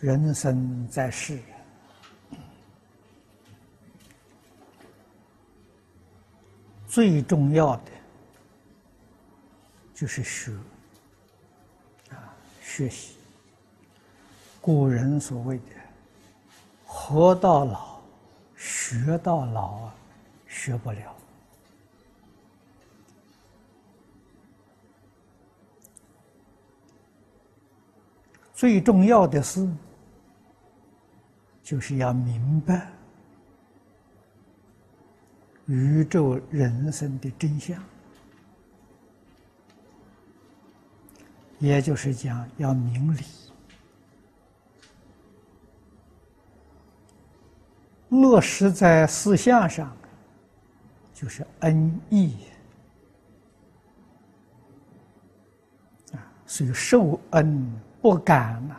人生在世，最重要的就是学啊，学习。古人所谓的“活到老，学到老”啊，学不了。最重要的是。就是要明白宇宙人生的真相，也就是讲要明理，落实在思想上，就是恩义。啊，所以受恩不敢呐。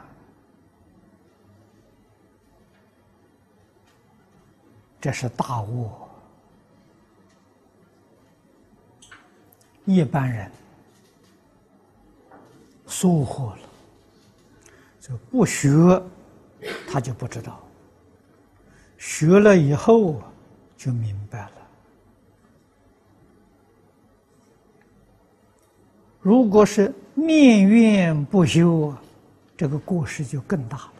这是大悟，一般人疏忽了，就不学，他就不知道；学了以后就明白了。如果是念怨不修，这个过失就更大了。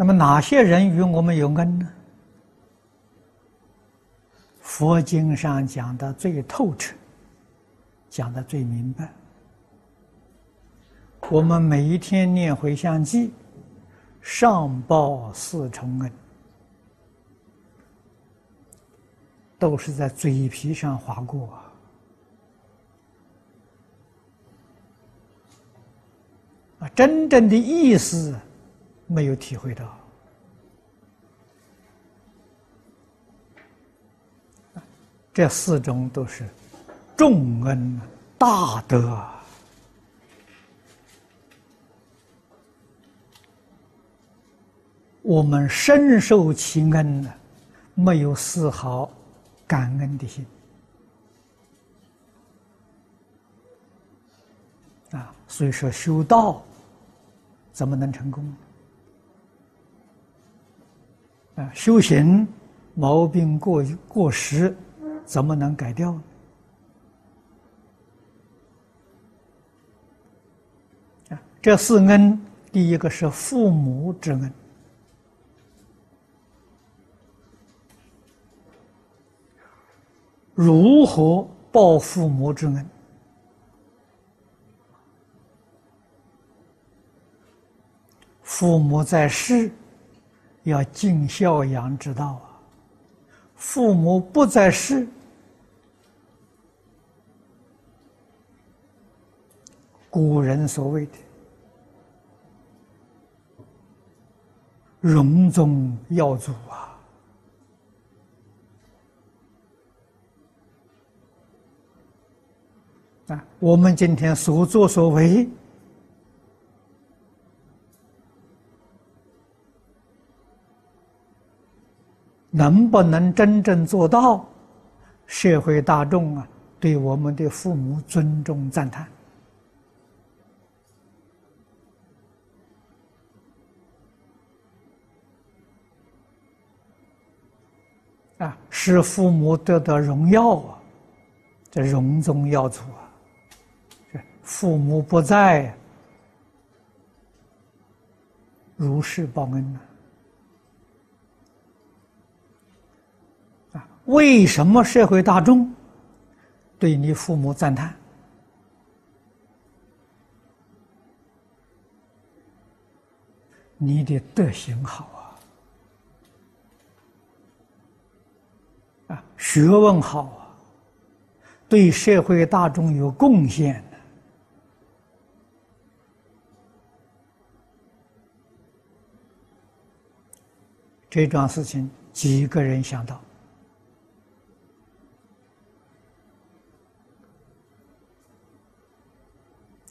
那么哪些人与我们有恩呢？佛经上讲的最透彻，讲的最明白。我们每一天念回向记，上报四重恩，都是在嘴皮上划过啊，真正的意思。没有体会到，这四种都是重恩大德，我们深受其恩呢，没有丝毫感恩的心。啊，所以说修道怎么能成功？修行毛病过过时，怎么能改掉呢？啊，这四恩，第一个是父母之恩。如何报父母之恩？父母在世。要尽孝养之道啊！父母不在世，古人所谓的“荣宗耀祖”啊，啊，我们今天所作所为。能不能真正做到社会大众啊对我们的父母尊重赞叹啊，使父母得到荣耀啊，这荣宗耀祖啊，这父母不在，如是报恩呢？为什么社会大众对你父母赞叹？你的德行好啊，啊，学问好啊，对社会大众有贡献的这桩事情几个人想到？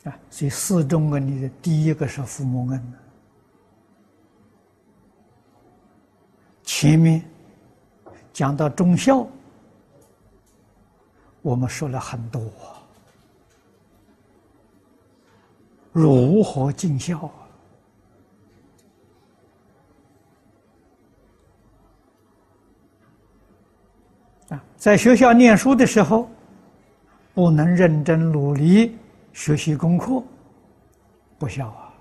啊，所以四中恩里的第一个是父母恩。前面讲到忠孝，我们说了很多，如何尽孝啊？啊，在学校念书的时候，不能认真努力学习功课，不孝啊！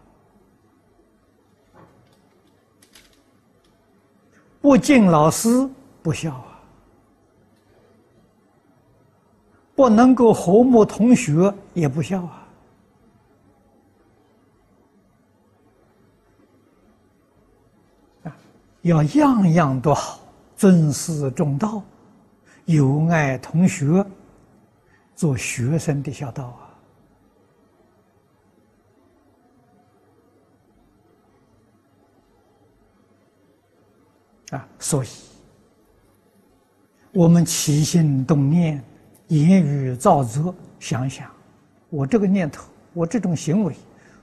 不敬老师，不孝啊！不能够和睦同学，也不孝啊！要样样都好，尊师重道，友爱同学，做学生的孝道啊！啊，所以，我们起心动念。言语造作，想想，我这个念头，我这种行为，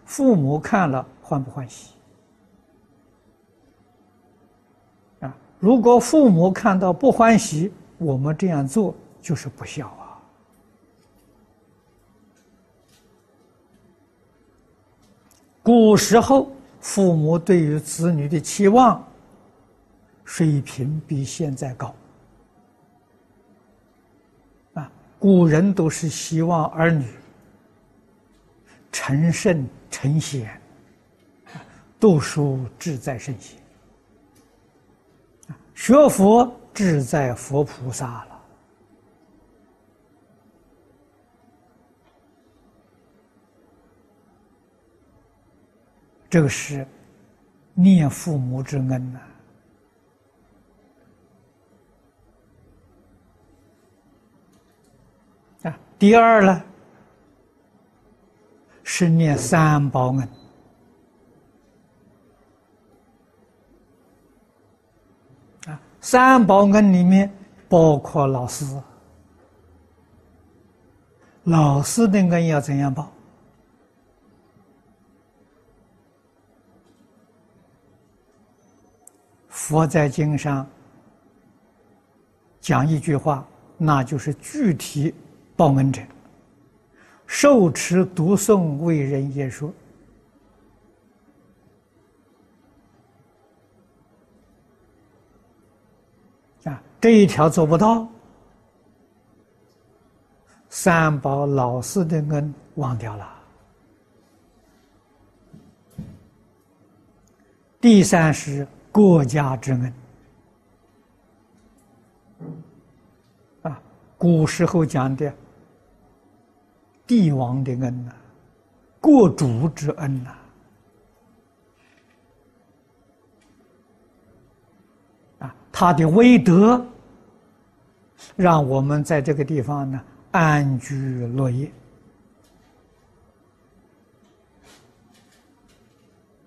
父母看了欢不欢喜？啊，如果父母看到不欢喜，我们这样做就是不孝啊。古时候，父母对于子女的期望水平比现在高啊。古人都是希望儿女成圣成贤，读书志在圣贤，学佛志在佛菩萨了。这个是念父母之恩呐。第二呢，是念三宝恩啊，三宝恩里面包括老师，老师的恩要怎样报？佛在经上讲一句话，那就是具体。报恩者，受持读诵为人也说啊，这一条做不到，三宝老师的恩忘掉了。第三是国家之恩。啊，古时候讲的。帝王的恩呐，国主之恩呐，啊，他的威德，让我们在这个地方呢安居乐业，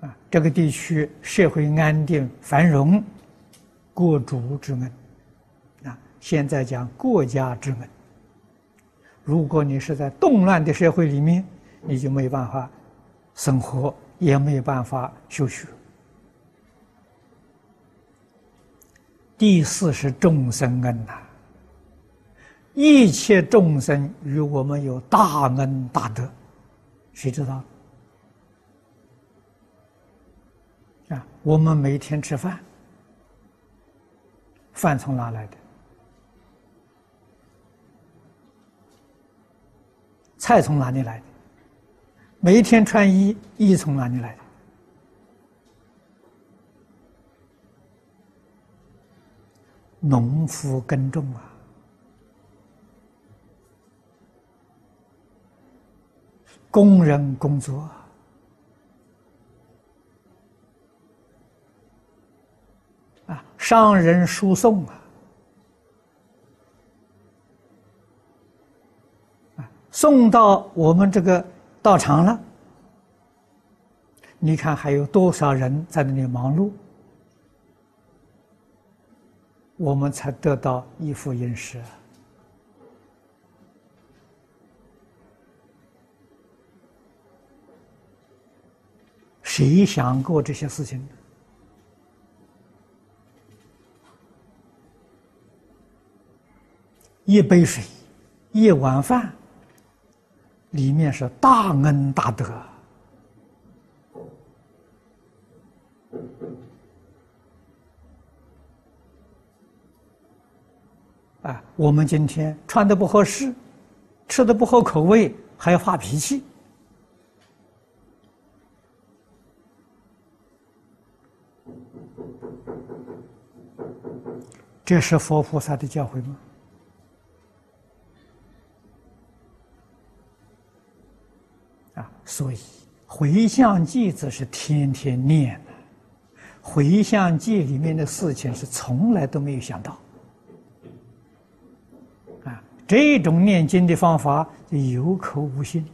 啊，这个地区社会安定繁荣，国主之恩，啊，现在讲国家之恩。如果你是在动乱的社会里面，你就没办法生活，也没有办法修学。第四是众生恩呐，一切众生与我们有大恩大德，谁知道？啊，我们每天吃饭，饭从哪来的？菜从哪里来的？每一天穿衣，衣从哪里来的？农夫耕种啊，工人工作啊，商人输送啊。送到我们这个道场了，你看还有多少人在那里忙碌，我们才得到一副饮食。谁想过这些事情？一杯水，一碗饭。里面是大恩大德。啊我们今天穿的不合适吃的不合口味还要发脾气。这是佛菩萨的教诲吗？啊，所以回向偈则是天天念的，回向偈里面的事情是从来都没有想到。啊这种念经的方法就有口无心。